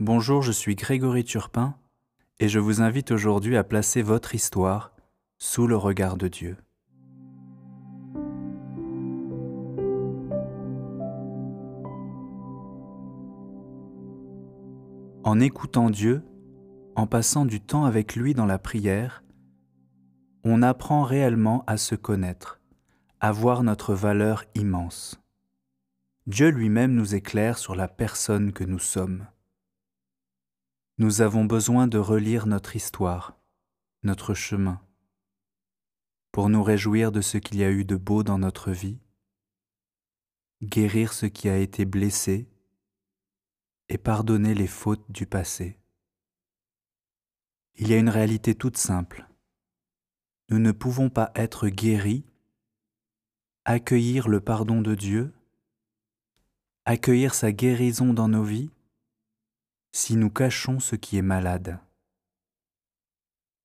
Bonjour, je suis Grégory Turpin et je vous invite aujourd'hui à placer votre histoire sous le regard de Dieu. En écoutant Dieu, en passant du temps avec lui dans la prière, on apprend réellement à se connaître, à voir notre valeur immense. Dieu lui-même nous éclaire sur la personne que nous sommes. Nous avons besoin de relire notre histoire, notre chemin, pour nous réjouir de ce qu'il y a eu de beau dans notre vie, guérir ce qui a été blessé et pardonner les fautes du passé. Il y a une réalité toute simple. Nous ne pouvons pas être guéris, accueillir le pardon de Dieu, accueillir sa guérison dans nos vies, si nous cachons ce qui est malade.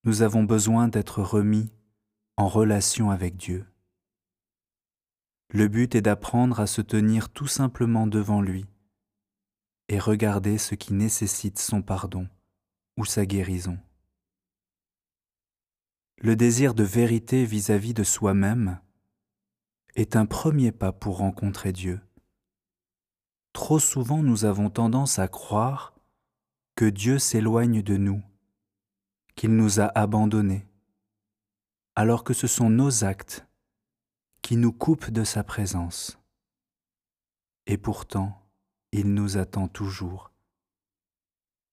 Nous avons besoin d'être remis en relation avec Dieu. Le but est d'apprendre à se tenir tout simplement devant lui et regarder ce qui nécessite son pardon ou sa guérison. Le désir de vérité vis-à-vis de soi-même est un premier pas pour rencontrer Dieu. Trop souvent nous avons tendance à croire que Dieu s'éloigne de nous, qu'il nous a abandonnés, alors que ce sont nos actes qui nous coupent de sa présence. Et pourtant, il nous attend toujours,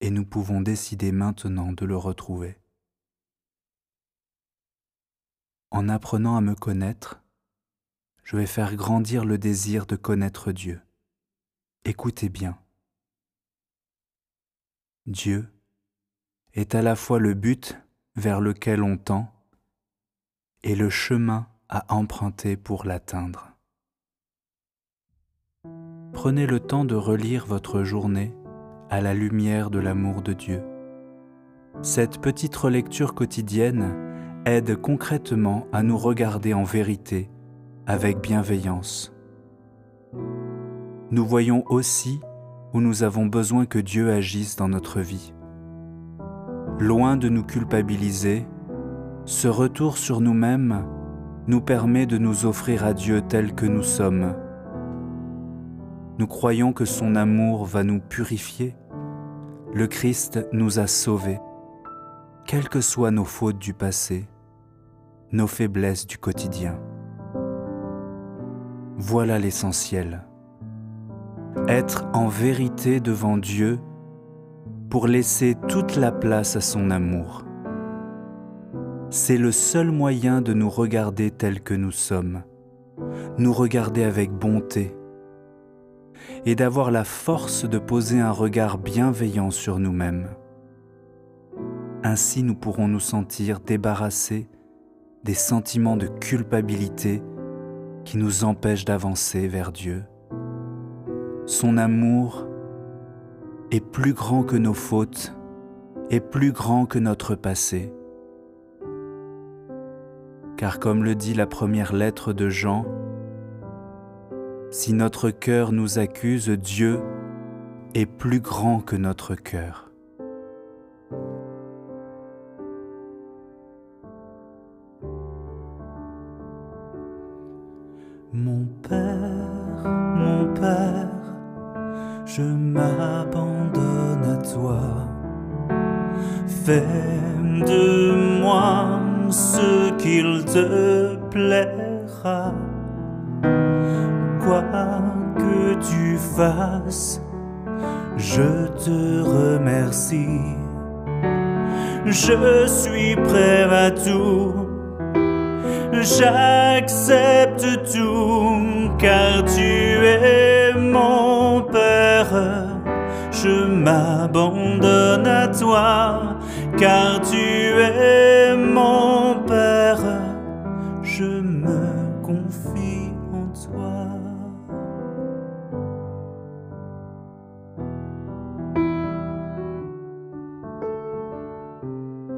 et nous pouvons décider maintenant de le retrouver. En apprenant à me connaître, je vais faire grandir le désir de connaître Dieu. Écoutez bien. Dieu est à la fois le but vers lequel on tend et le chemin à emprunter pour l'atteindre. Prenez le temps de relire votre journée à la lumière de l'amour de Dieu. Cette petite relecture quotidienne aide concrètement à nous regarder en vérité avec bienveillance. Nous voyons aussi où nous avons besoin que Dieu agisse dans notre vie. Loin de nous culpabiliser, ce retour sur nous-mêmes nous permet de nous offrir à Dieu tel que nous sommes nous croyons que son amour va nous purifier. Le Christ nous a sauvés, quelles que soient nos fautes du passé, nos faiblesses du quotidien. Voilà l'essentiel. Être en vérité devant Dieu pour laisser toute la place à son amour. C'est le seul moyen de nous regarder tels que nous sommes, nous regarder avec bonté, et d'avoir la force de poser un regard bienveillant sur nous-mêmes. Ainsi nous pourrons nous sentir débarrassés des sentiments de culpabilité qui nous empêchent d'avancer vers Dieu. Son amour est plus grand que nos fautes et plus grand que notre passé. Car comme le dit la première lettre de Jean, si notre cœur nous accuse, Dieu est plus grand que notre cœur. Mon Père, mon Père, je m'abandonne à toi. Fais de moi ce qu'il te plaira quoi que tu fasses, je te remercie. Je suis prêt à tout, j'accepte tout, car tu es mon Père. Je m'abandonne à toi, car tu es mon Père. Je me confie en toi.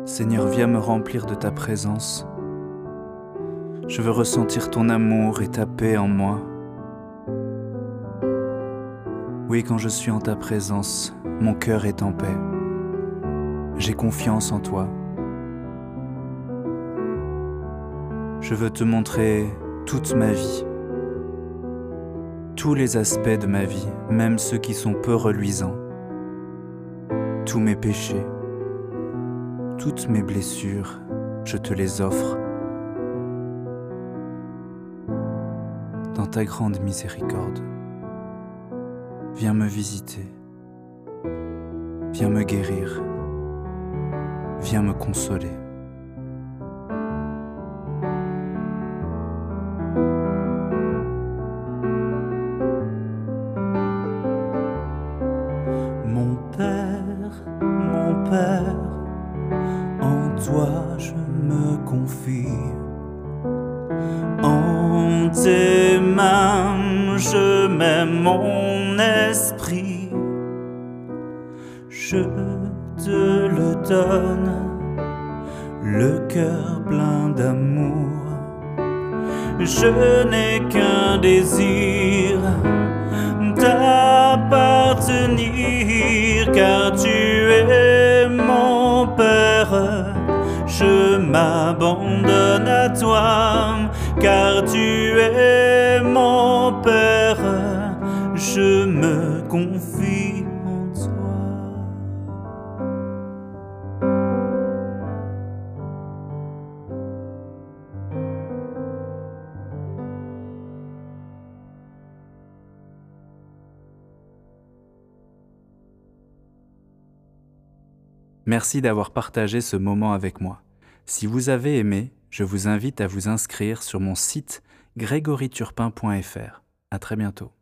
Seigneur, viens me remplir de ta présence. Je veux ressentir ton amour et ta paix en moi. Oui, quand je suis en ta présence, mon cœur est en paix. J'ai confiance en toi. Je veux te montrer toute ma vie, tous les aspects de ma vie, même ceux qui sont peu reluisants, tous mes péchés, toutes mes blessures, je te les offre. Dans ta grande miséricorde, viens me visiter, viens me guérir, viens me consoler. Mon Père, mon Père, en toi je me confie. En tes mains je mets mon esprit. Je te le donne, le cœur plein d'amour. Je n'ai qu'un désir t'appartenir car tu es mon Père. Je m'abandonne à toi car tu es mon Père. Je me confie en toi. Merci d'avoir partagé ce moment avec moi. Si vous avez aimé, je vous invite à vous inscrire sur mon site grégoryturpin.fr. À très bientôt.